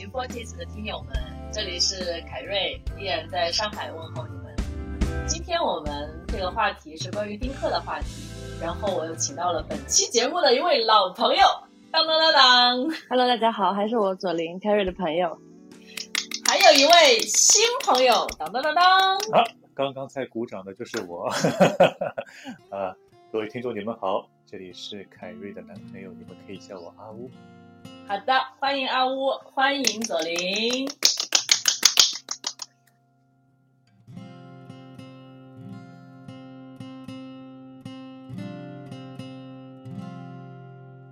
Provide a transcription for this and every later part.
奇 Forties 的听友们，这里是凯瑞，依然在上海问候你们。今天我们这个话题是关于丁克的话题，然后我又请到了本期节目的一位老朋友，当当当当，Hello，大家好，还是我左琳凯瑞的朋友，还有一位新朋友，当当当当。好，刚刚在鼓掌的就是我，啊，各位听众你们好，这里是凯瑞的男朋友，你们可以叫我阿乌。好的，欢迎阿乌，欢迎左琳。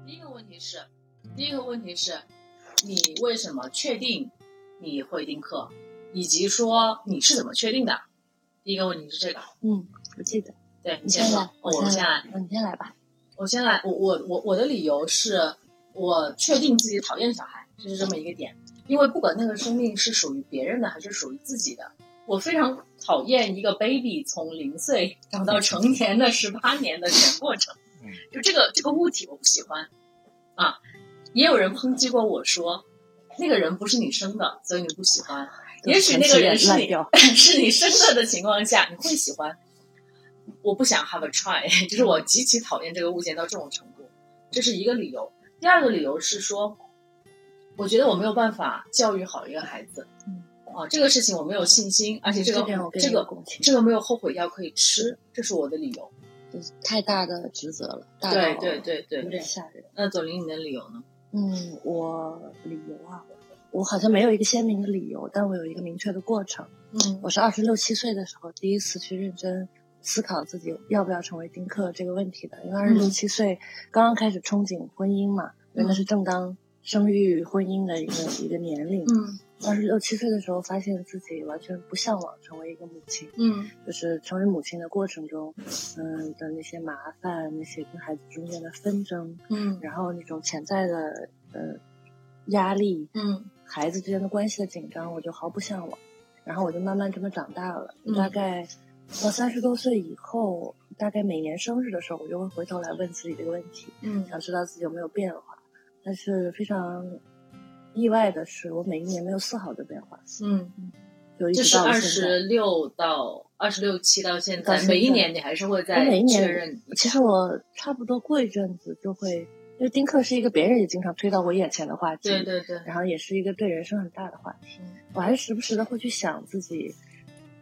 第一个问题是，第一个问题是，你为什么确定你会丁克，以及说你是怎么确定的？第一个问题是这个。嗯，我记得。对你先来，我先来。你先来吧。我先来。我我我我的理由是。我确定自己讨厌小孩，就是这么一个点。因为不管那个生命是属于别人的还是属于自己的，我非常讨厌一个 baby 从零岁长到成年的十八年的全过程。就这个这个物体我不喜欢。啊，也有人抨击过我说，那个人不是你生的，所以你不喜欢。也许那个人是你 是你生的的情况下，你会喜欢。我不想 have a try，就是我极其讨厌这个物件到这种程度，这是一个理由。第二个理由是说，我觉得我没有办法教育好一个孩子，嗯，啊，这个事情我没有信心，而且这个这个这个没有后悔药可以吃，这是我的理由，太大的职责了，对对对对，有点吓人。那左琳，你的理由呢？嗯，我理由啊，我好像没有一个鲜明的理由，但我有一个明确的过程。嗯，我是二十六七岁的时候第一次去认真。思考自己要不要成为丁克这个问题的，因为二十六七岁刚刚开始憧憬婚姻嘛，因为那是正当生育婚姻的一个一个年龄。嗯，二十六七岁的时候，发现自己完全不向往成为一个母亲。嗯，就是成为母亲的过程中，嗯的那些麻烦，那些跟孩子中间的纷争，嗯，然后那种潜在的呃压力，嗯，孩子之间的关系的紧张，我就毫不向往。然后我就慢慢这么长大了，大概。到三十多岁以后，大概每年生日的时候，我就会回头来问自己这个问题，嗯，想知道自己有没有变化。但是非常意外的是，我每一年没有丝毫的变化，嗯，就一直到二十六到二十六七到现在，每一年你还是会在确认。其实我差不多过一阵子就会，因为丁克是一个别人也经常推到我眼前的话题，对对对，然后也是一个对人生很大的话题，我还是时不时的会去想自己。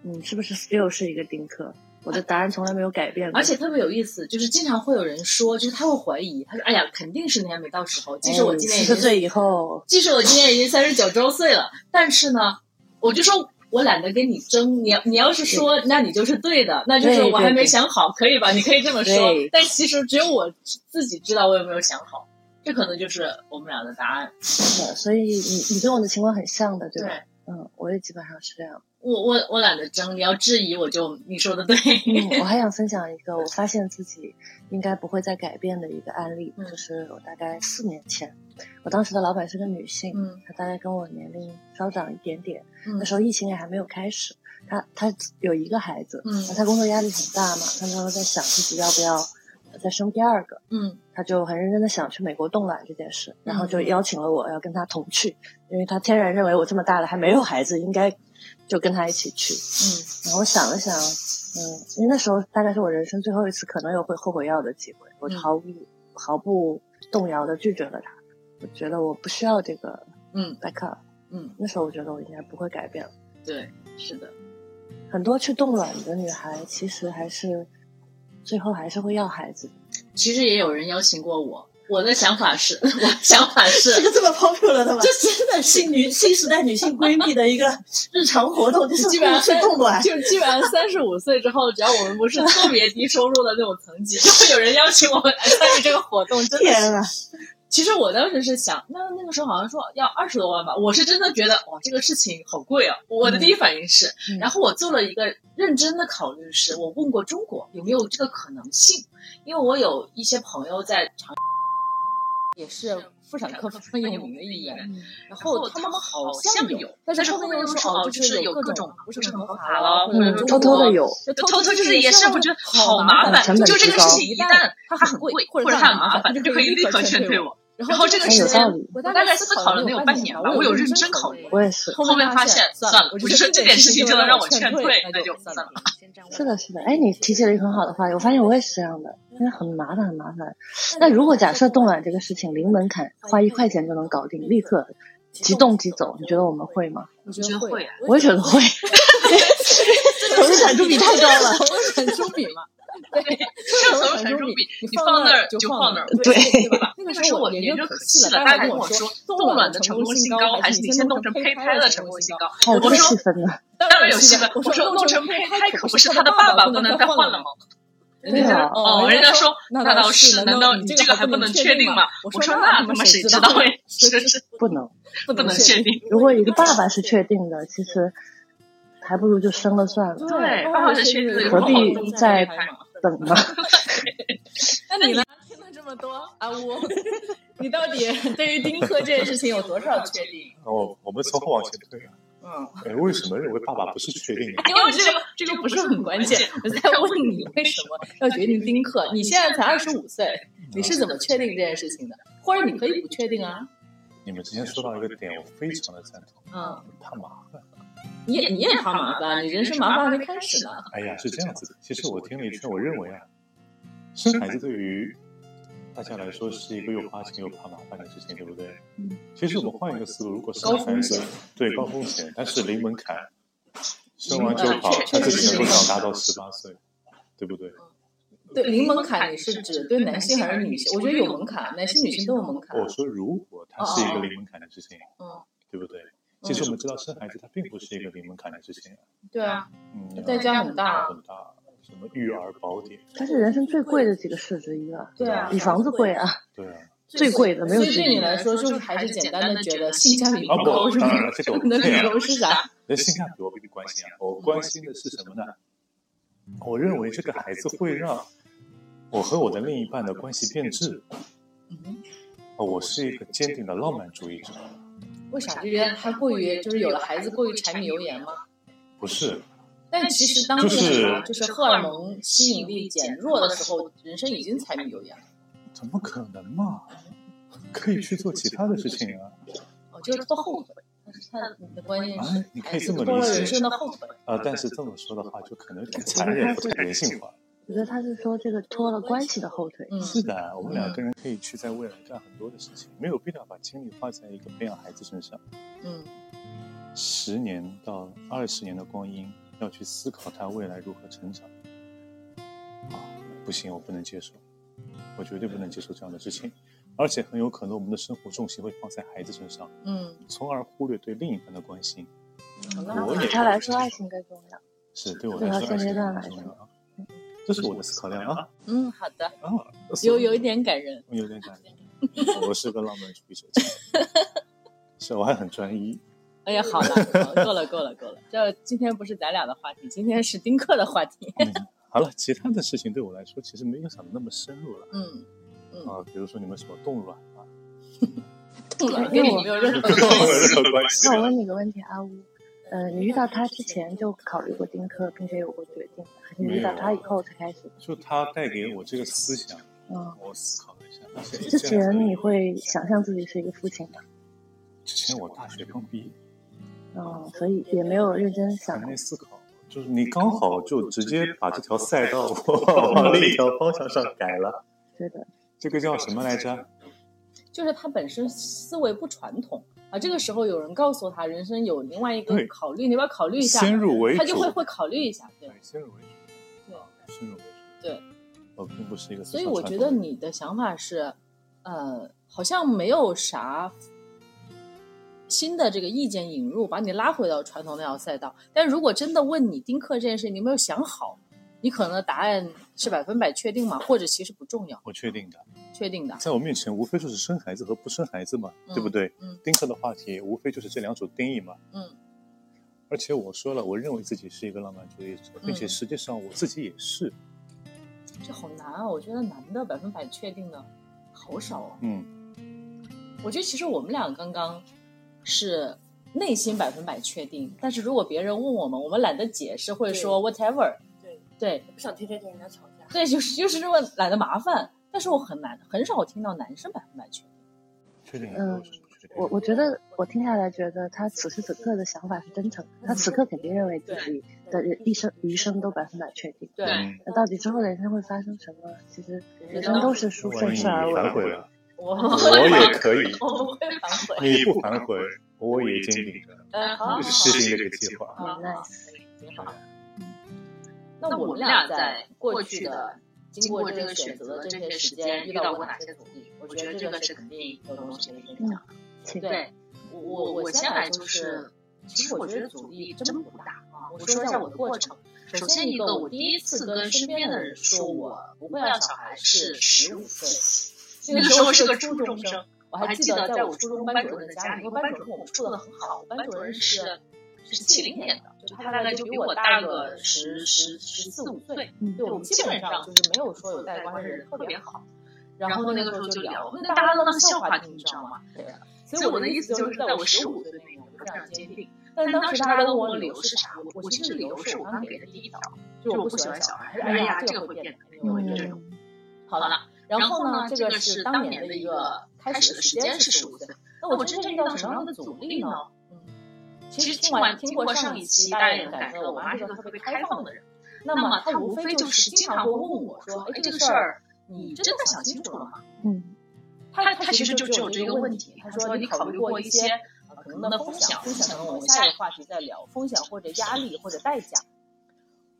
嗯，是不是 still 是一个丁克？我的答案从来没有改变过。而且特别有意思，就是经常会有人说，就是他会怀疑，他说：“哎呀，肯定是你还没到时候。”即使我今年四十岁以后，即使我今年已经三十九周岁了，但是呢，我就说我懒得跟你争。你你要是说，那你就是对的，那就是我还没想好，可以吧？你可以这么说。但其实只有我自己知道我有没有想好，这可能就是我们俩的答案。是的，所以你你跟我的情况很像的，对吧？嗯，我也基本上是这样。我我我懒得争，你要质疑我就你说的对。我 还想分享一个我发现自己应该不会再改变的一个案例，就是我大概四年前，我当时的老板是个女性，她大概跟我年龄稍长一点点，那时候疫情也还没有开始，她她有一个孩子，嗯她工作压力很大嘛，她那时候在想自己要不要再生第二个，嗯，他就很认真的想去美国冻卵这件事，然后就邀请了我要跟他同去，因为他天然认为我这么大了还没有孩子应该。就跟他一起去，嗯，然后我想了想，嗯，因为那时候大概是我人生最后一次可能有会后悔药的机会，我毫不毫不动摇的拒绝了他。我觉得我不需要这个，嗯，backup，嗯，那时候我觉得我应该不会改变了。对，是的，很多去冻卵的女孩其实还是最后还是会要孩子。其实也有人邀请过我。我的想法是，我想法是，这个这么 popular 的吗？这真的新女新时代女性闺蜜的一个日常活动，就是基本上是冻卵，就基本上三十五岁之后，只要我们不是特别低收入的那种层级，就会有人邀请我们来参与这个活动。真的，其实我当时是想，那那个时候好像说要二十多万吧，我是真的觉得哇，这个事情好贵啊！我的第一反应是，然后我做了一个认真的考虑，是我问过中国有没有这个可能性，因为我有一些朋友在长。也是妇产科非常有名的医院，然后他们好像有，但是后面又说哦，就是有各种不是很合法了，或者偷偷的有，偷偷就是也是我觉得好麻烦，就这个事情一旦它很贵或者它很麻烦，就可以立刻劝退我。然后这个时间我大概思考了能有半年吧，我有认真考虑。我也是。后面发现算了，我就说这件事情就能让我劝退，那就算了。是的，是的。哎，你提起了一个很好的话，我发现我也是这样的，因为很麻烦，很麻烦。那如果假设冻卵这个事情零门槛，花一块钱就能搞定，立刻即冻即走，你觉得我们会吗？我觉得会，我也觉得会。投入产出比太高了，投入产出比嘛。对，上头产出比，你放那儿就放那儿，对，对吧？那个时候我研究可细了，大家跟我说冻卵的成功性高，还是你先冻成胚胎的成功性高？我说细分的，当然有细分。我说冻成胚胎可不是他的爸爸不能再换了吗？对啊，哦，人家说那倒是，难道你这个还不能确定吗？我说那他妈谁知道呀？是是不能不能确定。如果一个爸爸是确定的，其实还不如就生了算了。对，爸爸是确定的，何必再？等吗？那你呢？听了这么多，啊，我，你到底对于丁克这件事情有多少确定？哦，我们从后往前推啊。嗯。哎，为什么认为爸爸不是确定的？因为这个这个不是很关键。我在问你，为什么要决定丁克？你现在才二十五岁，你是怎么确定这件事情的？或者你可以不确定啊？你们之前说到一个点，我非常的赞同。嗯。怕麻烦。你也你也怕麻烦，你人生麻烦还没开始呢。哎呀，是这样子的。其实我听了一圈，我认为啊，生孩子对于大家来说是一个又花钱又怕麻烦的事情，对不对？嗯。其实我们换一个思路，如果生孩子对高风险，但是零门槛，生完就好，他自己能够长达到十八岁，对不对？对，零门槛你是指对男性还是女性？我觉得有门槛，男性女性都有门槛。我说如果它是一个零门槛的事情，嗯，对不对？其实我们知道生孩子它并不是一个零门槛的事情，对啊，嗯，代价很大很大，什么育儿宝典，它是人生最贵的几个事之一了，对啊，比房子贵啊，对啊，最贵的没有。所以对你来说，就是还是简单的觉得性价比不高是吗？你的理由是啥？那性价比我不关心啊，我关心的是什么呢？我认为这个孩子会让我和我的另一半的关系变质。嗯，我是一个坚定的浪漫主义者。为啥？就觉得他过于就是有了孩子过于柴米油盐吗？不是。但其实当就是就是荷尔蒙吸引力减弱的时候，人生已经柴米油盐了。怎么可能嘛？可以去做其他的事情啊。哦，就是拖后腿。他你 的观念是，你可以这么理解。人生的后腿。啊，但是这么说的话，就可能有点残忍，不太人性化。我觉得他是说这个拖了关系的后腿。是的，我们两个人可以去在未来干很多的事情，没有必要把精力花在一个培养孩子身上。嗯，十年到二十年的光阴，要去思考他未来如何成长。啊，不行，我不能接受，我绝对不能接受这样的事情，而且很有可能我们的生活重心会放在孩子身上，嗯，从而忽略对另一半的关心。我对他来说，爱情更重要。是对我来说，现阶段来说。这是我的思考量啊。嗯，好的。啊，有有一点感人。有点感人。我是个浪漫主义者。是，我还很专一。哎呀，好了，够了，够了，够了。这今天不是咱俩的话题，今天是丁克的话题。好了，其他的事情对我来说其实没有想的那么深入了。嗯嗯。啊，比如说你们什么冻卵啊？冻卵跟你没有任何关系。那我问你个问题，阿乌。呃，你遇到他之前就考虑过丁克，并且有过决定，还是遇到他以后才开始？就他带给我这个思想，嗯，我思考了一下。之前你会想象自己是一个父亲吗？之前我大学刚毕业，嗯，所以也没有认真想。没思考，就是你刚好就直接把这条赛道 往另一条方向上改了。对的。这个叫什么来着？就是他本身思维不传统。啊，这个时候有人告诉他，人生有另外一个考虑，你要不要考虑一下？先入为主，他就会会考虑一下，对，先入为主，对，先入为主，对，我并不是一个。所以我觉得你的想法是，呃，好像没有啥新的这个意见引入，把你拉回到传统那条赛道。但如果真的问你丁克这件事，你有没有想好，你可能答案是百分百确定吗？或者其实不重要？我确定的。确定的，在我面前无非就是生孩子和不生孩子嘛，对不对？嗯，丁克的话题无非就是这两种定义嘛。嗯，而且我说了，我认为自己是一个浪漫主义者，并且实际上我自己也是。这好难啊！我觉得男的百分百确定的好少哦。嗯，我觉得其实我们俩刚刚是内心百分百确定，但是如果别人问我们，我们懒得解释，会说 whatever。对对，不想天天跟人家吵架。对，就是就是这么懒得麻烦。但是我很难很少听到男生百分百确定，确定嗯，我我觉得我听下来觉得他此时此刻的想法是真诚，他此刻肯定认为自己的一生余生都百分百确定。对，那到底之后的人生会发生什么？其实人生都是顺势而为。我我也可以，我不会反悔。你不反悔，我也坚定的实行这个计划。好，nice，挺好。那我们俩在过去的经过这个选择的这些时间，遇到过哪些阻力？我觉得这个是肯定有东西可以分享的。对，我我先来就是，其实我觉得阻力真不大啊。我说一下我的过程。首先一个，我第一次跟身边的人说我不会要小孩是十五岁。那个时候是个初中生，我还记得在我初中班主任的家里，因为班主任跟我们处的很好。班主任是是七零年的，就他大概就比我大个十十十四五岁，对我们基本上就是没有说有代关系人特别好。然后那个时候就聊，那大家都当笑话听，你知道吗？对。所以我的意思就是，在我十五岁那年，我非常坚定。但当时大家都问我理由是啥，我我其实理由是我刚给的第一条，就是我不喜欢小孩。哎呀，这个会变的，因为这种。好了。然后呢，这个是当年的一个开始的时间是十五岁。那我真正遇到什么样的阻力呢？嗯，其实听完听过上一期，大家也能感受到，我妈是个特别开放的人。那么她无非就是经常会问我说：“哎，这个事儿你真的想清楚了吗？”嗯，他他其实就只有这个问题。他说：“你考虑过一些可能的风险？风险，我们下一个话题再聊。风险或者压力或者代价。”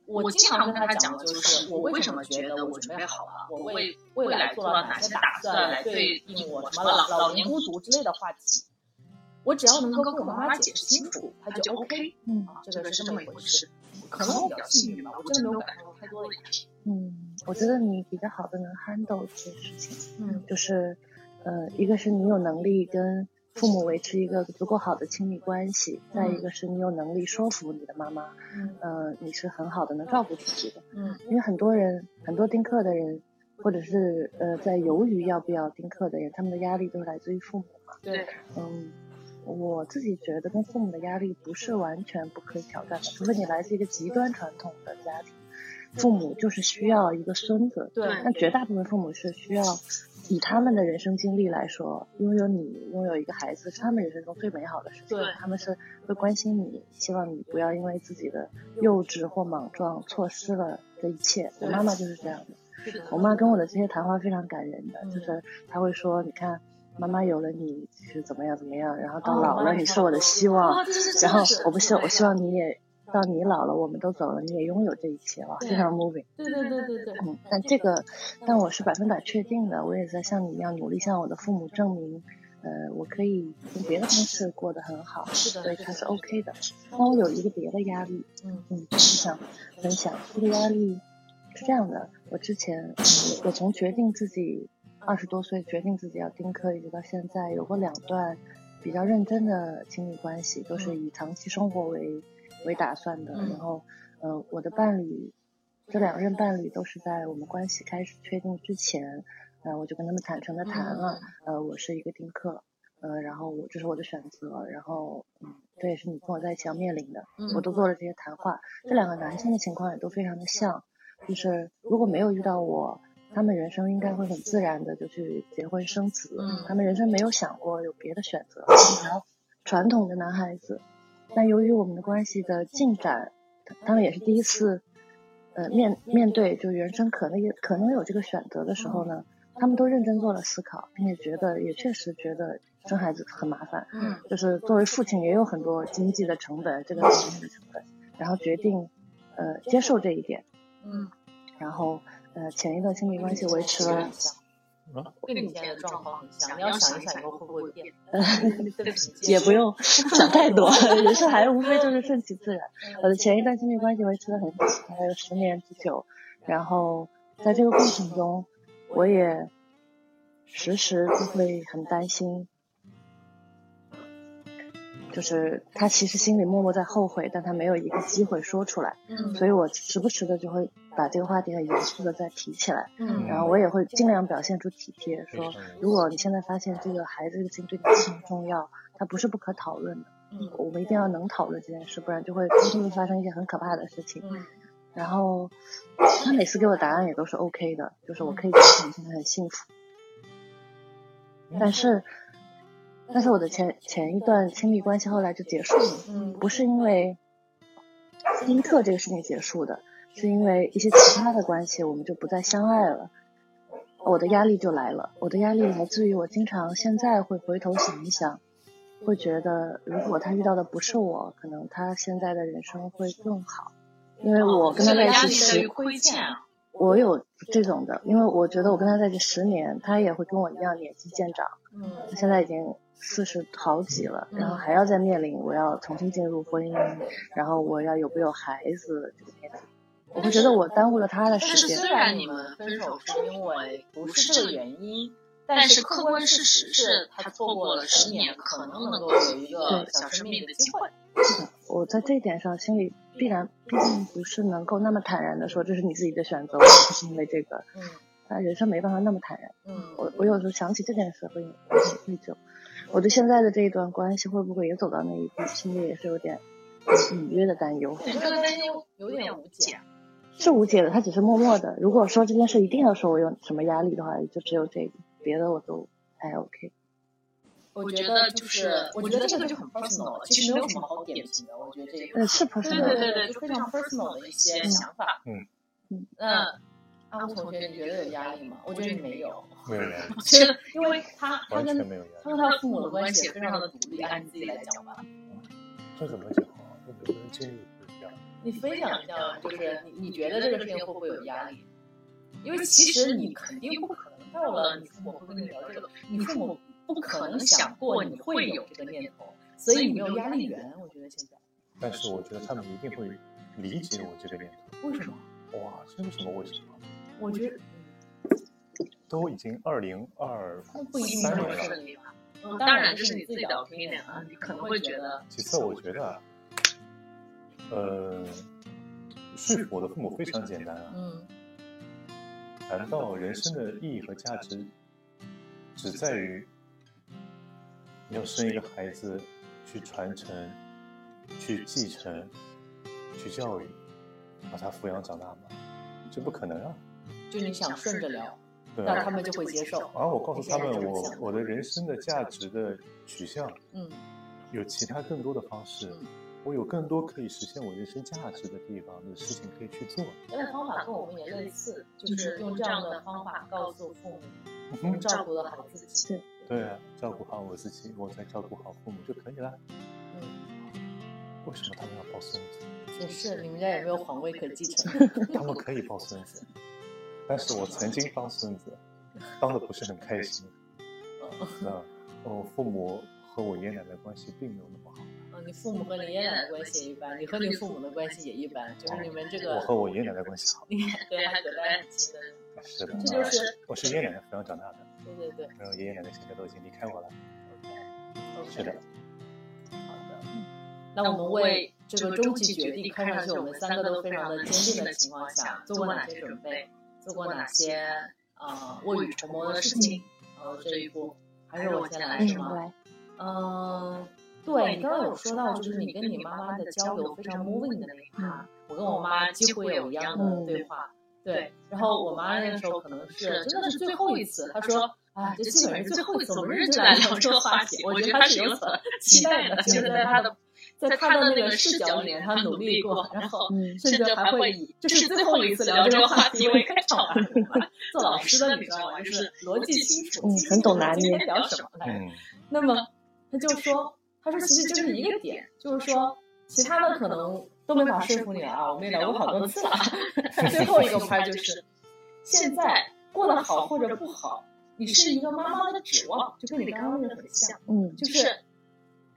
我经常跟他讲的就是，我为什么觉得我准备好了，我为未来做了哪些打算来对应我什么老老年孤独之类的话题。我只要能够跟我妈妈解释清楚，她就 OK。嗯，这个是这么一回事。可能我比较幸运吧，我真的没有感受太多的压力。嗯，我觉得你比较好的能 handle 这些事情。嗯，就是，呃，一个是你有能力跟。父母维持一个足够好的亲密关系，再一个是你有能力说服你的妈妈，嗯，你是很好的能照顾自己的，嗯，因为很多人很多丁克的人，或者是呃在犹豫要不要丁克的人，他们的压力都是来自于父母嘛，对，嗯，我自己觉得跟父母的压力不是完全不可以挑战的，除非你来自一个极端传统的家庭，父母就是需要一个孙子，对，但绝大部分父母是需要。以他们的人生经历来说，拥有你，拥有一个孩子，是他们人生中最美好的事情。对，他们是会关心你，希望你不要因为自己的幼稚或莽撞错失了这一切。我妈妈就是这样的。我妈跟我的这些谈话非常感人的，就是她会说：“你看，妈妈有了你是怎么样怎么样，然后到老了你是我的希望，然后我不希我希望你也。”到你老了，我们都走了，你也拥有这一切了，非常 moving。对对对对对。嗯，但这个，但我是百分百确定的，我也在像你一样努力向我的父母证明，呃，我可以用别的方式过得很好，所以它是 OK 的。但我有一个别的压力，嗯嗯，想分享这个压力是这样的，我之前我从决定自己二十多岁决定自己要丁克，一直到现在，有过两段比较认真的亲密关系，都是以长期生活为。为打算的，然后，呃，我的伴侣，这两任伴侣都是在我们关系开始确定之前，呃，我就跟他们坦诚的谈了，呃，我是一个丁克，呃，然后我这是我的选择，然后，嗯，这也是你跟我在一起要面临的，我都做了这些谈话。这两个男性的情况也都非常的像，就是如果没有遇到我，他们人生应该会很自然的就去结婚生子，他们人生没有想过有别的选择，然后传统的男孩子。但由于我们的关系的进展，他们也是第一次，呃，面面对就人生可能也可能有这个选择的时候呢，他们都认真做了思考，并且觉得也确实觉得生孩子很麻烦，嗯，就是作为父亲也有很多经济的成本，这个经济的成本，然后决定，呃，接受这一点，嗯，然后呃，前一段亲密关系维持了。跟你现在的状况想，你要想一想以后会不会变。也不用 想太多，人生还无非就是顺其自然。我的前一段亲密关系维持了很久，还有十年之久。然后在这个过程中，我也时时都会很担心。就是他其实心里默默在后悔，但他没有一个机会说出来，所以我时不时的就会把这个话题很严肃的再提起来，然后我也会尽量表现出体贴，说如果你现在发现这个孩子的事情对你很重要，他不是不可讨论的，我们一定要能讨论这件事，不然就会真正的发生一些很可怕的事情。然后他每次给我答案也都是 OK 的，就是我可以觉得你现在很幸福，但是。但是我的前前一段亲密关系后来就结束了，嗯，不是因为丁克这个事情结束的，是因为一些其他的关系，我们就不再相爱了。我的压力就来了，我的压力来自于我经常现在会回头想一想，会觉得如果他遇到的不是我，可能他现在的人生会更好，因为我跟他在一起时，我有这种的，因为我觉得我跟他在一起十年，他也会跟我一样年纪渐长，嗯，他现在已经。四十好几了，然后还要再面临我要重新进入婚姻，然后我要有没有孩子这个面临，我会觉得我耽误了他的时间。但是虽然你们分手是因为不是这个原因，但是客观事实是他错过了十年，可能能够有一个小生命的机会。是的，我在这一点上心里必然毕竟不是能够那么坦然的说这是你自己的选择，不是因为这个。嗯。但人生没办法那么坦然。嗯。我我有时候想起这件事会有些内疚。我对现在的这一段关系会不会也走到那一步，心里也是有点隐约的担忧。这个担忧有点无解，是无解的。他只是默默的。如果说这件事一定要说我有什么压力的话，就只有这个，别的我都还 OK。我觉得就是，我觉得这个就很 personal 了，其实没有什么好点评的。我觉得这个是 personal，对对对，就非常 personal 的一些想法。嗯嗯，那。阿吴同学，你觉得有压力吗？我觉得你没有。没有。我觉得，因为 他他跟他跟他父母的关系也非常的独立。按你自己来讲吧。这怎么讲啊？每个人经历不一样。你分享一下，就是你你觉得这个事情会不会有压力？因为其实你肯定不可能到了你父母会跟你聊这个，你父母不可能想过你会有这个念头，所以你没有压力源。我觉得现在。但是我觉得他们一定会理解我这个念头。为什么？哇，这是什么？为什么？我觉得都已经二零二三年了，嗯，当然这是你自己的 opinion 啊，你可能会觉得。其次，我觉得，呃，说服我的父母非常简单啊。嗯。难道人生的意义和价值只在于要生一个孩子，去传承、去继承、去教育，把他抚养长大吗？这不可能啊！就你想顺着聊，那他们就会接受。而我告诉他们，我我的人生的价值的取向，嗯，有其他更多的方式，我有更多可以实现我人生价值的地方的事情可以去做。那个方法跟我们也类似，就是用这样的方法告诉父母，照顾的好自己。对啊，照顾好我自己，我再照顾好父母就可以了。嗯，为什么他们要抱孙子？也是，你们家有没有皇位可继承？他们可以抱孙子。但是我曾经当孙子，当的不是很开心。那我父母和我爷爷奶奶关系并没有那么好。嗯，你父母和你爷爷奶奶关系也一般，你和你父母的关系也一般，就是你们这个。我和我爷爷奶奶关系好。对，还隔代很亲的。是的。这就是。我是爷爷奶奶抚养长大的。对对对。然后爷爷奶奶现在都已经离开我了。OK。是的。好的。那我们为这个终极决定，看上去我们三个都非常的坚定的情况下，做过哪些准备？做过哪些呃未雨绸缪的事情？呃，这一步还是我先来是吗？嗯，对你刚刚有说到，就是你跟你妈妈的交流非常 moving 的那一趴，我跟我妈几乎有一样的对话。对，然后我妈那个时候可能是真的是最后一次，她说：“啊，这基本是最后一次，我们认真来聊这个话题。”我觉得她是有所期待的，就是在她的。在他的那个视角里，他努力过，然后甚至还会以这是最后一次聊这个话题为开场白。做 老师的你知道吗？就是逻辑清楚，嗯很懂拿捏。聊什么来？那么他就说，他说其实就是一个点，就是说其他的可能都没法说服你了啊。我们也聊过好多次了。最后一个拍就是现在过得好或者不好，你是一个妈妈的指望，就跟你刚刚那个很像。嗯，就是。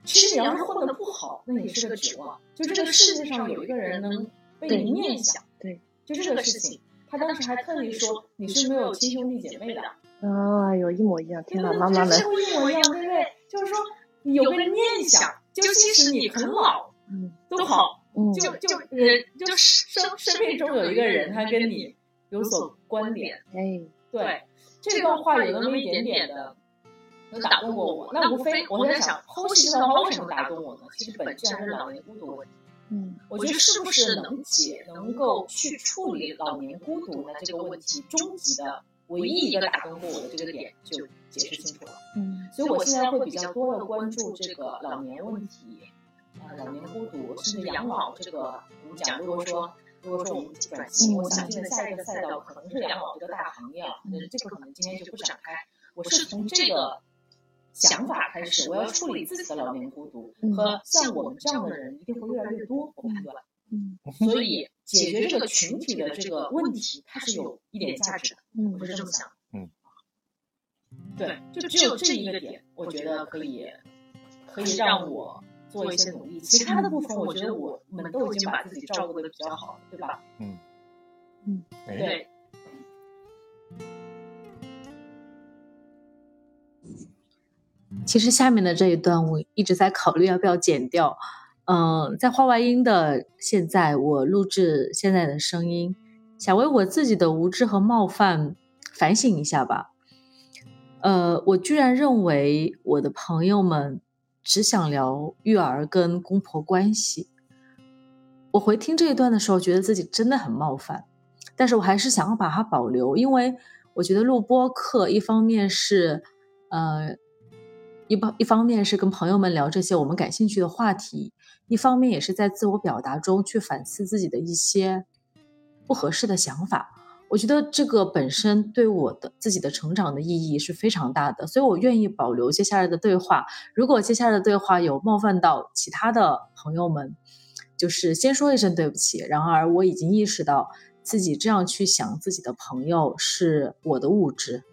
其实你要是混得不好，那也是个指望。就这个世界上有一个人能被你念想，对，就这个事情。他当时还特意说你是没有亲兄弟姐妹的。啊，有一模一样！天哪，妈妈们，几乎一模一样，对不对？就是说有个念想，就即使你很老，嗯，都好，嗯，就就人就生生命中有一个人，他跟你有所关联。哎，对，这段话有那么一点点的。能打动过我，那无非我在想，剖析这段话为什么打动我呢？其实本质还是老年孤独问题。嗯，我觉得是不是能解，能够去处理老年孤独的这个问题，终极的唯一一个打动过我的这个点就解释清楚了。嗯，所以我现在会比较多的关注这个老年问题，啊，老年孤独，甚至养老这个。我们讲，如果说如果说我们转型，我想进的下一个赛道可能是养老这个大行业了，那这个可能今天就不展开。我是从这个想法开始，我要处理自己的老年孤独和像我们这样的人一定会越来越多，我判断。嗯，所以解决这个群体的这个问题，它是有一点价值的。嗯，我是这么想。嗯，对，就只有这一个点，我觉得可以，可以让我做一些努力。其他的部分，我觉得我们都已经把自己照顾的比较好，对吧？嗯嗯，对。其实下面的这一段，我一直在考虑要不要剪掉。嗯，在画外音的现在，我录制现在的声音，想为我自己的无知和冒犯反省一下吧。呃，我居然认为我的朋友们只想聊育儿跟公婆关系。我回听这一段的时候，觉得自己真的很冒犯，但是我还是想要把它保留，因为我觉得录播课一方面是，呃，一方一方面是跟朋友们聊这些我们感兴趣的话题。一方面也是在自我表达中去反思自己的一些不合适的想法，我觉得这个本身对我的自己的成长的意义是非常大的，所以我愿意保留接下来的对话。如果接下来的对话有冒犯到其他的朋友们，就是先说一声对不起。然而我已经意识到自己这样去想自己的朋友是我的无知。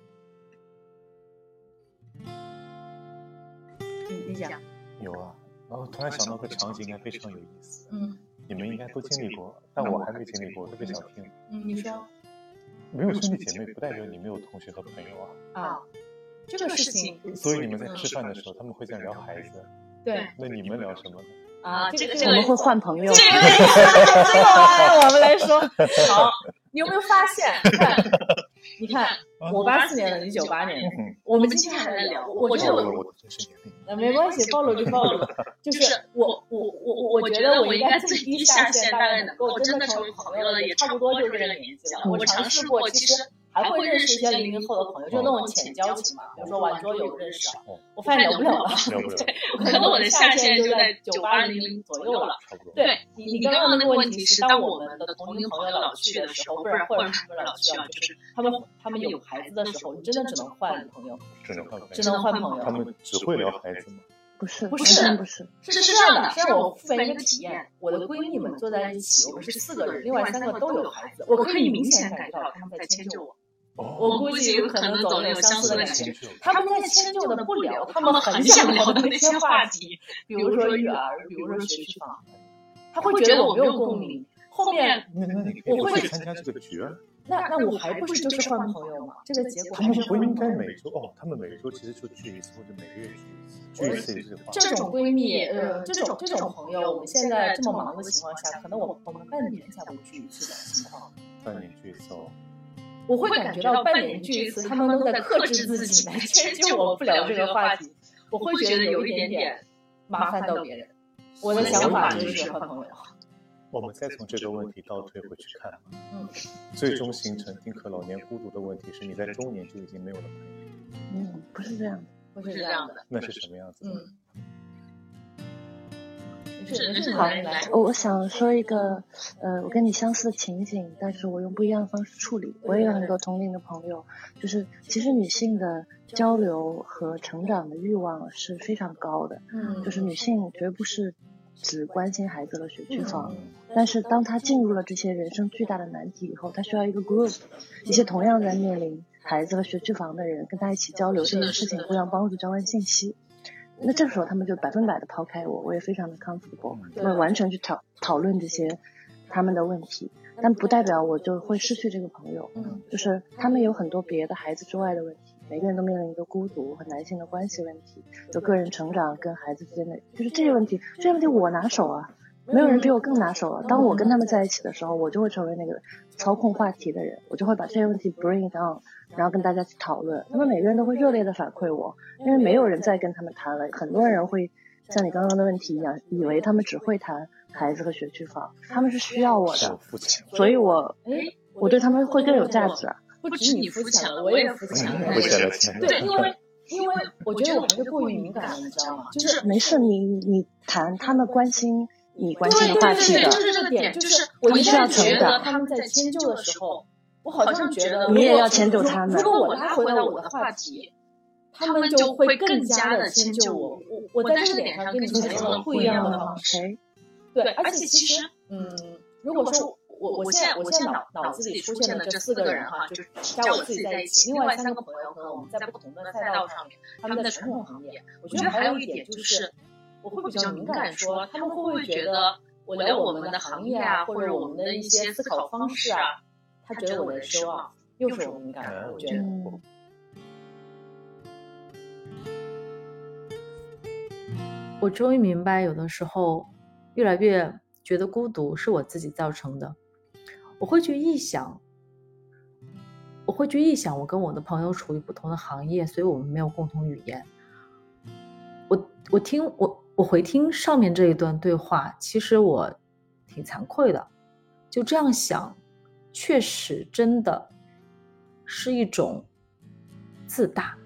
讲。然后突然想到个场景，应该非常有意思。嗯，你们应该都经历过，但我还没经历过，特别想听。嗯，你说。没有兄弟姐妹不代表你没有同学和朋友啊。啊，这个事情。所以你们在吃饭的时候，他们会在聊孩子。对。那你们聊什么呢？啊，这个我们会换朋友。这个 这个啊，我们来说。好，你有没有发现？你看，我八四年的，你九八年的，我们今天还在聊，我觉得我。那没关系，暴露就暴露。就是我我我我我觉得我应该最低下限大概能够真的成为朋友的，也差不多就是这个年纪了。我尝试过，其实。还会认识一些零零后的朋友，就那种浅交情嘛，比如说玩桌游认识。我发现聊不了了，对，可能我的下限就在九八零零左右了。对你，你刚刚的那个问题是，当我们的同龄朋友老去的时候，不是或者什么老去啊，就是他们他们有孩子的时候，你真的只能换朋友，只能换，只能换朋友。他们只会聊孩子吗？不是，不是，不是，是是这样的，让我复原一个体验。我的闺蜜们坐在一起，我们是四个人，另外三个都有孩子，我可以明显感觉到他们在迁就我。我估计有可能走那种相似的感觉。他们在迁就的不聊，他们很想聊的那些话题，比如说育儿，比如说学区房，他会觉得我没有共鸣。后面我会参加这个局。那那我还不是就是换朋友吗？这个结果他们不应该每周哦，他们每周其实就聚一次或者每个月聚一次，聚一次这种闺蜜呃，这种这种朋友，我们现在这么忙的情况下，可能我我们半年才会聚一次的情况。半年聚一次哦。我会感觉到半年聚一次，他们都在克制自己来迁 就我不聊这个话题，我会觉得有一点点麻烦到别人。我的想法就是换朋友。我们再从这个问题倒退回去看，嗯，最终形成丁克老年孤独的问题是你在中年就已经没有了朋友。嗯，不是这样的，不是这样的。那是什么样子？嗯。好，我想说一个，呃，我跟你相似的情景，但是我用不一样的方式处理。我也有很多同龄的朋友，就是其实女性的交流和成长的欲望是非常高的，嗯，就是女性绝不是只关心孩子和学区房，但是当她进入了这些人生巨大的难题以后，她需要一个 group，一些同样在面临孩子和学区房的人跟她一起交流这件事情，互相帮助，交换信息。那这个时候，他们就百分百的抛开我，我也非常的 comfortable，会完全去讨讨论这些他们的问题，但不代表我就会失去这个朋友。嗯，就是他们有很多别的孩子之外的问题，每个人都面临一个孤独和男性的关系问题，就个人成长跟孩子之间的，就是这些问题，这些问题我拿手啊，没有人比我更拿手了。当我跟他们在一起的时候，我就会成为那个操控话题的人，我就会把这些问题 bring down。然后跟大家去讨论，他们每个人都会热烈的反馈我，因为没有人再跟他们谈了。很多人会像你刚刚的问题一样，以为他们只会谈孩子和学区房，他们是需要我的，所以我，哎，我对他们会更有价值。不止你肤浅了，我也肤浅了。对，因为因为我觉得我还是过于敏感了，你知道吗？就是没事，你你谈他们关心你关心的话题的，就是这个点，就是我一旦觉得他们在迁就的时候，我好像觉得你也要迁就他们。如果我拉回到我的话题，他们就会更加的迁就我。我我在这个点上跟你采用了不一样的方式。对，而且其实，嗯，如果说。我我现在我现在脑脑子里出现的这四个人哈，就是加我自己在一起，另外三个朋友和我们在不同的赛道上面，他们在传统行业。我觉得还有一点就是，我会比较敏感，说他们会不会觉得我聊我们的行业啊，或者我们的一些思考方式啊，他觉得我的失望，又是我敏感的，我觉得。我终于明白，有的时候越来越觉得孤独是我自己造成的。我会去臆想，我会去臆想，我跟我的朋友处于不同的行业，所以我们没有共同语言。我我听我我回听上面这一段对话，其实我挺惭愧的。就这样想，确实真的是一种自大。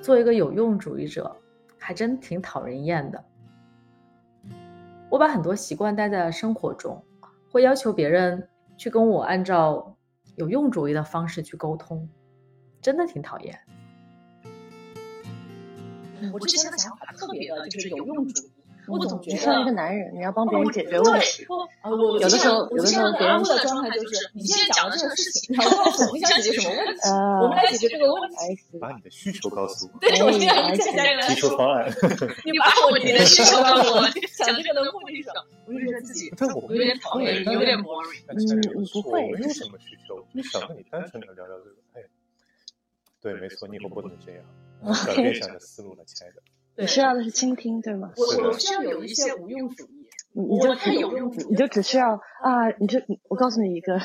做一个有用主义者，还真挺讨人厌的。我把很多习惯带在了生活中，会要求别人去跟我按照有用主义的方式去沟通，真的挺讨厌。我之前的想法特别的就是有用主义。我总觉得，像一个男人，你要帮别人解决问题。有的时候，有的时候别人的状态就是，你现在讲的这个事情，然后告诉我你想解决什么问题，我们来解决这个问题。把你的需求告诉我。对，我现在提出方案。你把我你的需求告诉我，想这个的目的是什么？我就觉得自己有点讨厌，有点 boring。嗯，不会。我有什么需求？就想跟你单纯的聊聊这个？哎，对，没错，你以后不能这样，转变一下的思路了，亲爱的。你需要的是倾听，对吗？我我需要有一些无用主义，你你就有用，你就只需要啊，你就我告诉你一个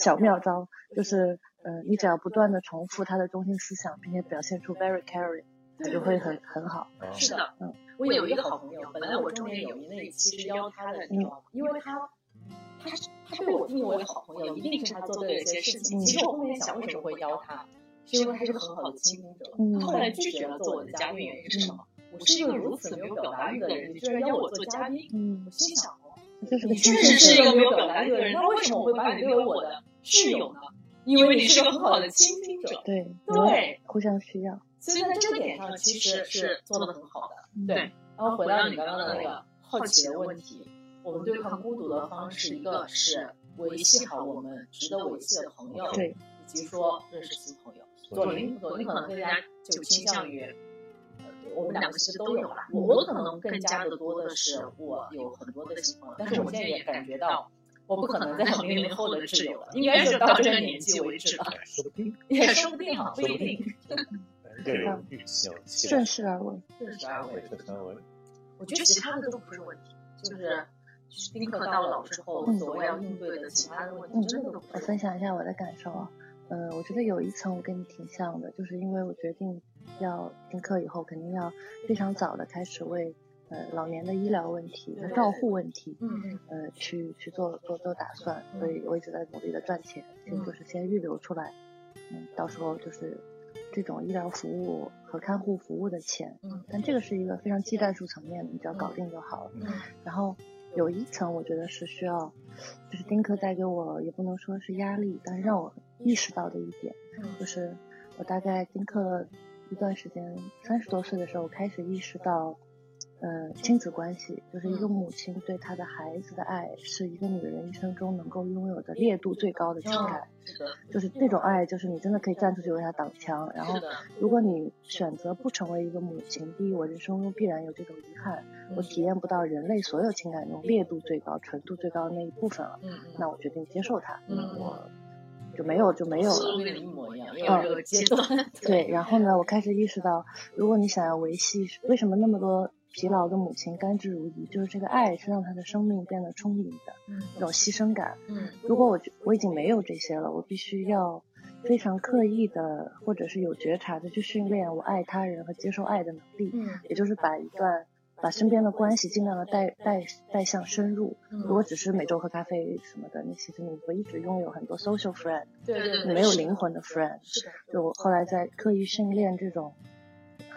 小妙招，就是呃，你只要不断的重复他的中心思想，并且表现出 very caring，他就会很很好。是的，嗯，我有一个好朋友，本来我中年友谊那一期是邀他的，你知道吗？因为他他是他被我定义为好朋友，一定是他做对了一些事情。其实我后面想，为什么会邀他？是因为他是个很好的倾听者。他后来拒绝了做我的嘉宾，原因是什么？我是一个如此没有表达欲的人，你居然要我做嘉宾？嗯，我心想哦，你确实是一个没有表达欲的人，那为什么我会把你列为我的室友呢？因为你是个很好的倾听者。对对，互相需要。所以在这个点上，其实是做的很好的。对。然后回到你刚刚的那个好奇的问题，我们对抗孤独的方式，一个是维系好我们值得维系的朋友，对，以及说认识新朋友。左林，左林可能更加就倾向于。我们两个其实都有吧，我我可能更加的多的是我有很多的新朋友，但是我现在也感觉到我不可能再有零零后的挚友了，应该是到这个年纪为止了，说不定，也说不定哈，不一定。顺势而为，顺势而为，顺势而为。我觉得其他的都不是问题，就是丁克到老之后所谓要应对的其他的问题，真的都。我分享一下我的感受啊。呃，我觉得有一层我跟你挺像的，就是因为我决定要听课以后，肯定要非常早的开始为呃老年的医疗问题、照护问题，嗯嗯，呃去去做做做打算，所以我一直在努力的赚钱，就是先预留出来，嗯，到时候就是这种医疗服务和看护服务的钱，嗯，但这个是一个非常技战术层面的，你只要搞定就好了，嗯，然后。有一层，我觉得是需要，就是丁克带给我，也不能说是压力，但是让我意识到的一点，就是我大概丁克一段时间，三十多岁的时候开始意识到。呃，亲子关系就是一个母亲对她的孩子的爱，是一个女人一生中能够拥有的烈度最高的情感。是的，就是那种爱，就是你真的可以站出去为她挡枪。然后，如果你选择不成为一个母亲，第一，我人生中必然有这种遗憾，我体验不到人类所有情感中烈度最高、纯度最高的那一部分了。嗯那我决定接受它。嗯。我就没有就没有了。跟你一模一样，没有这个阶段。对，然后呢，我开始意识到，如果你想要维系，为什么那么多？疲劳的母亲甘之如饴，就是这个爱是让她的生命变得充盈的，嗯，那种牺牲感，嗯，如果我我已经没有这些了，我必须要非常刻意的或者是有觉察的去训练我爱他人和接受爱的能力，嗯，也就是把一段把身边的关系尽量的带带带向深入。如果只是每周喝咖啡什么的，那其实你会一直拥有很多 social friend，对对对，没有灵魂的 friend。是的。就我后来在刻意训练这种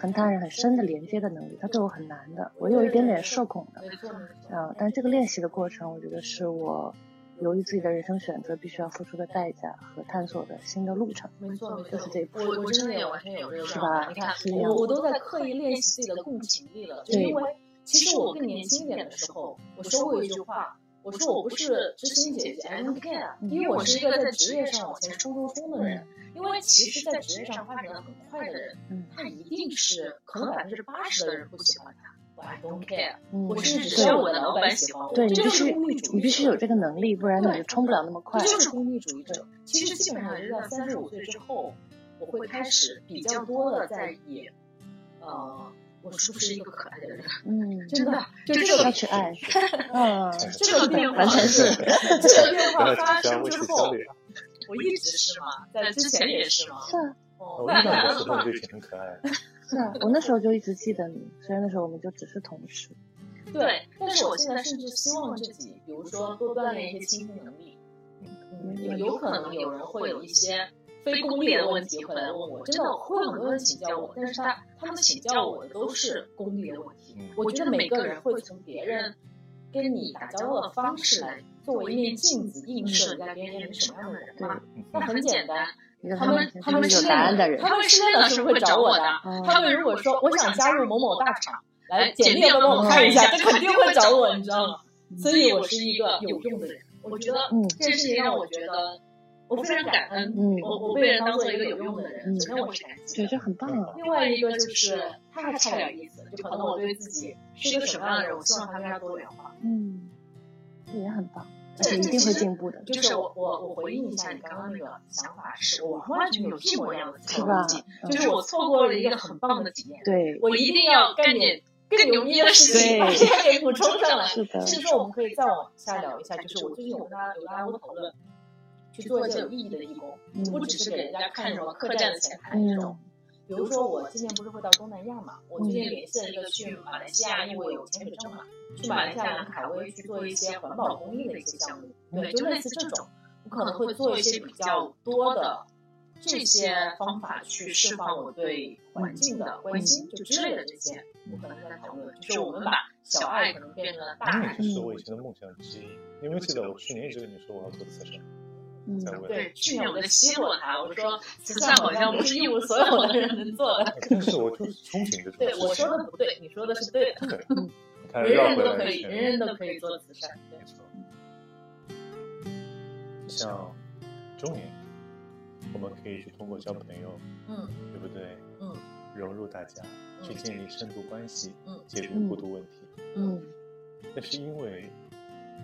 和他人很深的连接的能力，它对我很难的，我有一点点社恐的。没错。啊，但这个练习的过程，我觉得是我。由于自己的人生选择，必须要付出的代价和探索的新的路程，没错，就是这一步。我我真的也完全有这个，是吧？你看，我我都在刻意练习自己的共情力了，就因为其实我更年轻一点的时候，我说过一句话，我说我不是知心姐姐，I don't care，因为我是一个在职业上往前冲冲冲的人。因为其实，在职业上发展的很快的人，他一定是可能百分之八十的人不喜欢他。I don't care，我甚至只要我的老板喜欢我，对，你必须你必须有这个能力，不然你就冲不了那么快。这就是功利主义者。其实基本上是在三十五岁之后，我会开始比较多的在以，呃，我是不是一个可爱的人？嗯，真的，就这个去爱，嗯，这个变化完全是 这个变化发生之后，我一直是吗？在之前也是吗？是啊，我遇到的时候就挺可爱。是啊，我那时候就一直记得你，虽然那时候我们就只是同事。对，但是我现在甚至希望自己，比如说多锻炼一些倾听能力。嗯，有有可能有人会有一些非功利的问题会来问我，真的会很多人请教我，但是他他们请教我的都是功利的问题。我觉得每个人会从别人跟你打交道的方式来作为一面镜子，映射你在别人眼里什么样的人嘛。那很简单。他们他们是答案的人，他们失恋了是会找我的。他们如果说我想加入某某大厂，来简历要帮我看一下，他肯定会找我，你知道吗？所以我是一个有用的人。我觉得这件事情让我觉得我非常感恩。我我被人当做一个有用的人，首先我是感激。对，这很棒。另外一个就是他还差点意思，就可能我对自己是一个什么样的人，我希望他更加多元化。嗯，这也很棒。这一定会进步的。就是我我我回应一下你刚刚那个想法，是我完全有一模一样的思路。就是我错过了一个很棒的体验。对，我一定要干点更牛逼的事情，把这个给补充上来。是的。其实说我们可以再往下聊一下，就是我最近有跟他有跟阿波讨论，去做一些有意义的义工，不只是给人家看什么客栈的前台这种。比如说我今年不是会到东南亚嘛，我最近联系了一个去马来西亚，因为我有潜水证嘛。去马来西亚兰卡威去做一些环保公益的一些项目，对，就类似这种，我可能会做一些比较多的这些方法去释放我对环境的关心，就之类的这些，我可能在讨论，就是我们把小爱可能变成了大爱。这是我以前的梦想之一，你有没有记得我去年一直跟你说我要做慈善，嗯，对，去年我在奚落他，我说慈善好像不是一无所有的人能做的，但是我就是憧憬着。对，我说的不对，你说的是对的。人人都可以，人人都可以做慈善。没错。像中年，我们可以去通过交朋友，嗯，对不对？嗯，融入大家，去建立深度关系，嗯，解决孤独问题，嗯。那是因为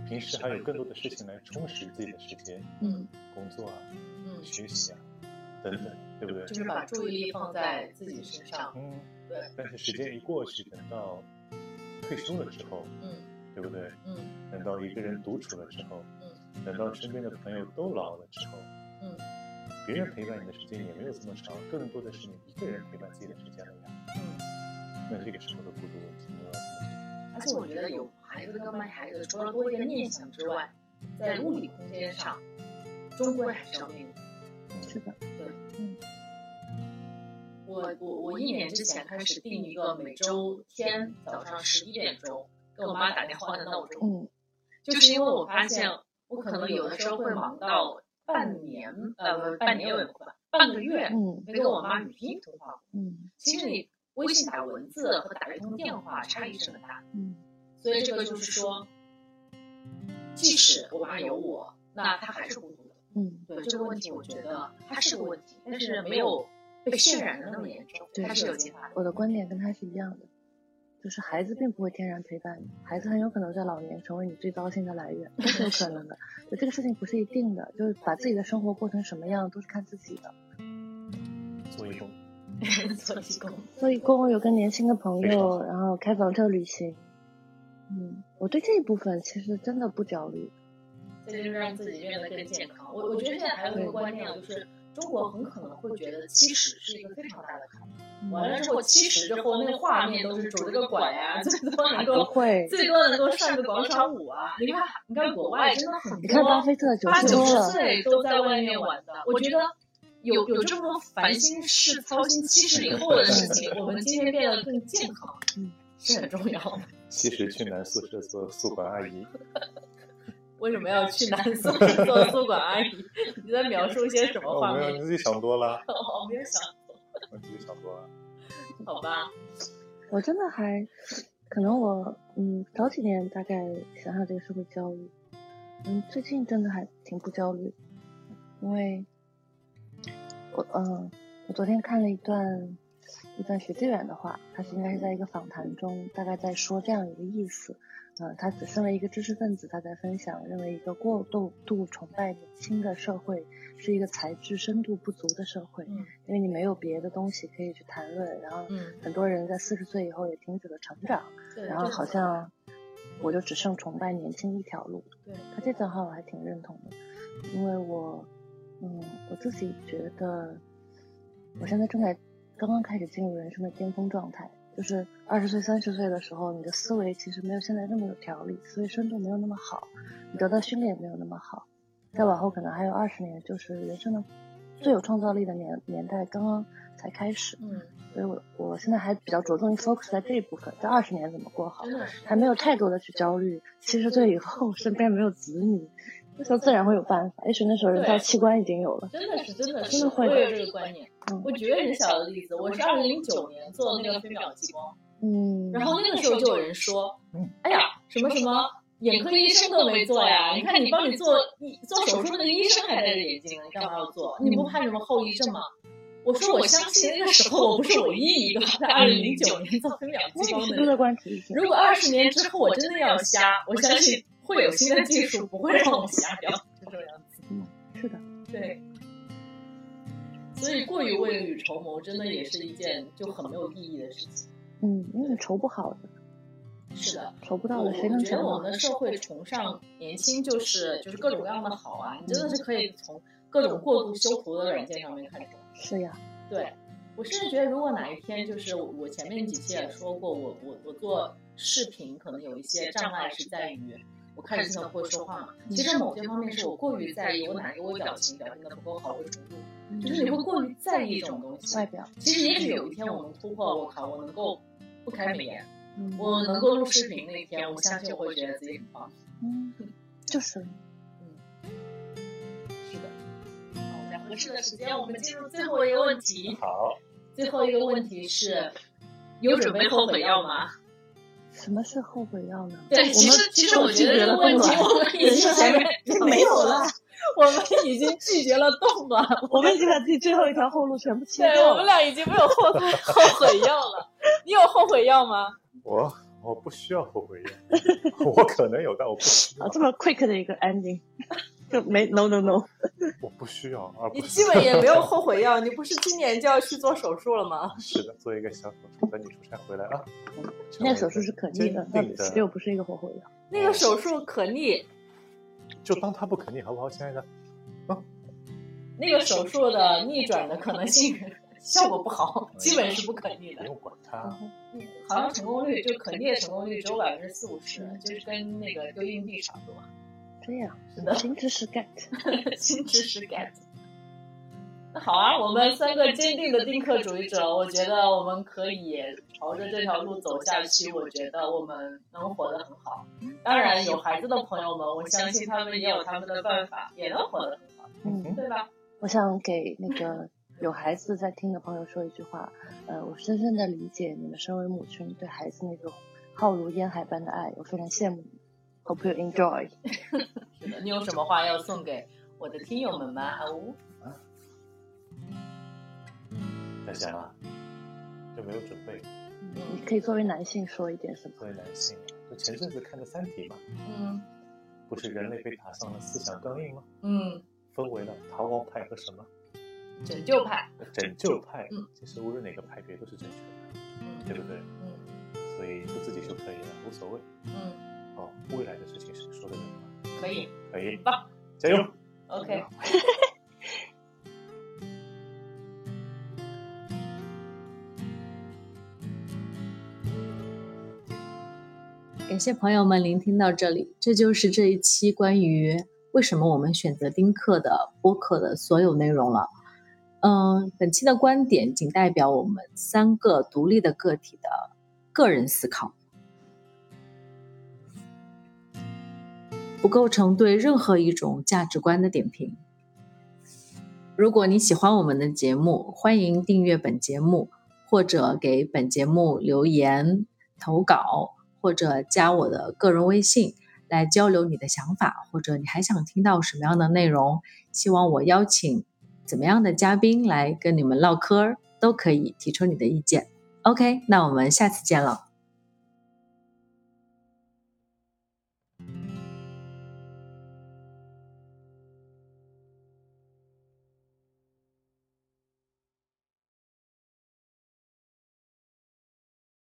平时还有更多的事情来充实自己的时间，嗯，工作啊，嗯，学习啊，等等，对不对？就是把注意力放在自己身上，嗯，对。但是时间一过去，等到。退休了之后，嗯，对不对？嗯，等到一个人独处了之后，嗯，等到身边的朋友都老了之后，嗯，别人陪伴你的时间也没有这么长，更多的是你一个人陪伴自己的时间了呀。嗯，那这个时候的孤独问题，你要怎么解决？而且我觉得有孩子跟没孩子，除了多一个念想之外，在物理空间上，终归还是要面对。是的，对，嗯。我我我一年之前开始定一个每周天早上十一点钟给我妈打电话的闹钟，嗯，就是因为我发现我可能有的时候会忙到半年，呃，不，半年有点快，半个月，嗯，没跟我妈语音通话，嗯，其实你微信打文字和打一通电话差异是很大，嗯，所以这个就是说，即使我妈有我，那她还是孤独的，嗯，对这个问题，我觉得它是个问题，但是没有。被渲染的那么严重，它是有计划的。我的观点跟他是一样的，就是孩子并不会天然陪伴你，孩子很有可能在老年成为你最高兴的来源，都是有可能的。就这个事情不是一定的，就是把自己的生活过成什么样都是看自己的。做义工，做义工，做义工，有跟年轻的朋友，然后开房车旅行。嗯，我对这一部分其实真的不焦虑。这就是让自己变得更健康。我我觉得现在还有一个观念就是。中国很可能会觉得七十是一个非常大的坎。完了之后，七十之后那个画面都是拄着个拐呀，最多能够最多能够上个广场舞啊。你看，你看国外真的很多，你看巴菲特八九十岁都在外面玩的。我觉得有有这么多烦心事操心七十以后的事情，我们今天变得更健康，嗯，是很重要的。七十去男宿舍做宿管阿姨。为什么要去男宿舍做宿管阿姨？你在描述一些什么画面？你自己想多了。我没有想。我自己想多了。好吧。我真的还，可能我嗯早几年大概想想这个社会焦虑，嗯最近真的还挺不焦虑，因为，我嗯我昨天看了一段一段徐志远的话，他是应该是在一个访谈中大概在说这样一个意思。呃，他只身为一个知识分子，他在分享，认为一个过度度崇拜年轻的社会是一个才智深度不足的社会，嗯，因为你没有别的东西可以去谈论，然后，嗯，很多人在四十岁以后也停止了成长，对，然后好像我就只剩崇拜年轻一条路，对，他这段话我还挺认同的，因为我，嗯，我自己觉得，我现在正在刚刚开始进入人生的巅峰状态。就是二十岁、三十岁的时候，你的思维其实没有现在那么有条理，思维深度没有那么好，你得到训练也没有那么好。再往后可能还有二十年，就是人生的最有创造力的年年代刚刚才开始。嗯，所以我我现在还比较着重于 focus 在这一部分，在二十年怎么过好，还没有太多的去焦虑。七十岁以后身边没有子女，那时候自然会有办法。也许那时候人造器官已经有了。真的是，真的真的会有这个观念。我举个很小的例子，我是二零零九年做那个飞秒激光，嗯，然后那个时候就有人说，哎呀，什么什么眼科医生都没做呀，你看你帮你做做手术那个医生还戴着眼镜，你干嘛要做？你不怕什么后遗症吗？我说我相信那个时候我不是唯一一个在二零零九年做飞秒激光的人。如果二十年之后我真的要瞎，我相信会有新的技术不会让我们瞎掉，就这个样子。嗯，是的，对。所以，过于未雨绸缪，真的也是一件就很没有意义的事情。嗯，因为筹不好的。是的，筹不到的，谁能觉得我们的社会崇尚年轻，就是就是各种各样的好啊！你真的是可以从各种过度修图的软件上面看出。是呀。对，我甚至觉得，如果哪一天，就是我前面几期也说过，我我我做视频可能有一些障碍是在于。我看着镜头不会说话嘛？其实某些方面是我过于在意我哪一个微表情表现的不够好或者程度，就是你会过于在意这种东西。外表。其实也许有一天我能突破，我靠，我能够不开美颜，我能够录视频那一天，我相信我会觉得自己很棒。嗯，就是。嗯，是的。好，在合适的时间，我们进入最后一个问题。好。最后一个问题是，有准备后悔药吗？什么是后悔药呢？对，其实其实我觉得这个问题我们已经前面没有了，我们已经拒绝了动了，我们已经把自己最后一条后路全部切掉了。对，我们俩已经没有后后悔药了。你有后悔药吗？我我不需要后悔药，我可能有，但我不需要。啊，这么 quick 的一个 ending。就 没 no no no，我不需要啊！你基本也 没有后悔药，你不是今年就要去做手术了吗？是的，做一个小手术，等你出差回来啊。那个手术是可逆的，那又不是一个后悔药。那个手术可逆，就当它不可逆，好不好，亲爱的？啊，那个手术的逆转的可能性效果不好，基本是不可逆的。不用管它。好像成功率就可逆的成功率只有百分之四五十，就是跟那个丢硬币差不多。这样，新知识 get，新知识 get。那好啊，我们三个坚定的丁克主义者，我觉得我们可以朝着这条路走下去。我觉得我们能活得很好。当然，有孩子的朋友们，我相信他们也有他们的办法，也能活得很好，嗯，对吧？我想给那个 有孩子在听的朋友说一句话，呃，我深深的理解你们身为母亲对孩子那种浩如烟海般的爱，我非常羡慕你。Hope you enjoy。是的，你有什么话要送给我的听友们吗？阿乌？在想啊，就没有准备。你可以作为男性说一点什么？作为男性，就前阵子看的《三体》嘛。嗯。不是人类被打上了思想钢印吗？嗯。分为了逃亡派和什么？拯救派。拯救派。嗯。其实无论哪个派别都是正确的。嗯。对不对？嗯。所以做自己就可以了，无所谓。未来的事情是说的可以。可以。加油。Ok 感谢朋友们聆听到这里这就是这一期关于为什么我们选择丁克的播客的所有内容了。嗯本期的观点仅代表我们三个独立的个体的个人思考。不构成对任何一种价值观的点评。如果你喜欢我们的节目，欢迎订阅本节目，或者给本节目留言、投稿，或者加我的个人微信来交流你的想法，或者你还想听到什么样的内容，希望我邀请。怎么样的嘉宾来跟你们唠嗑都可以提出你的意见。OK，那我们下次见了。